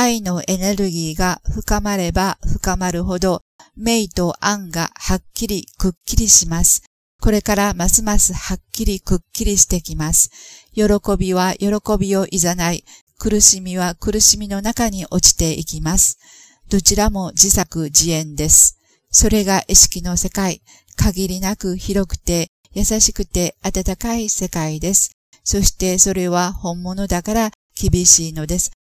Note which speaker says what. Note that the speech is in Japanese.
Speaker 1: 愛のエネルギーが深まれば深まるほど、名と案がはっきりくっきりします。これからますますはっきりくっきりしてきます。喜びは喜びをいざない、苦しみは苦しみの中に落ちていきます。どちらも自作自演です。それが意識の世界、限りなく広くて優しくて温かい世界です。そしてそれは本物だから厳しいのです。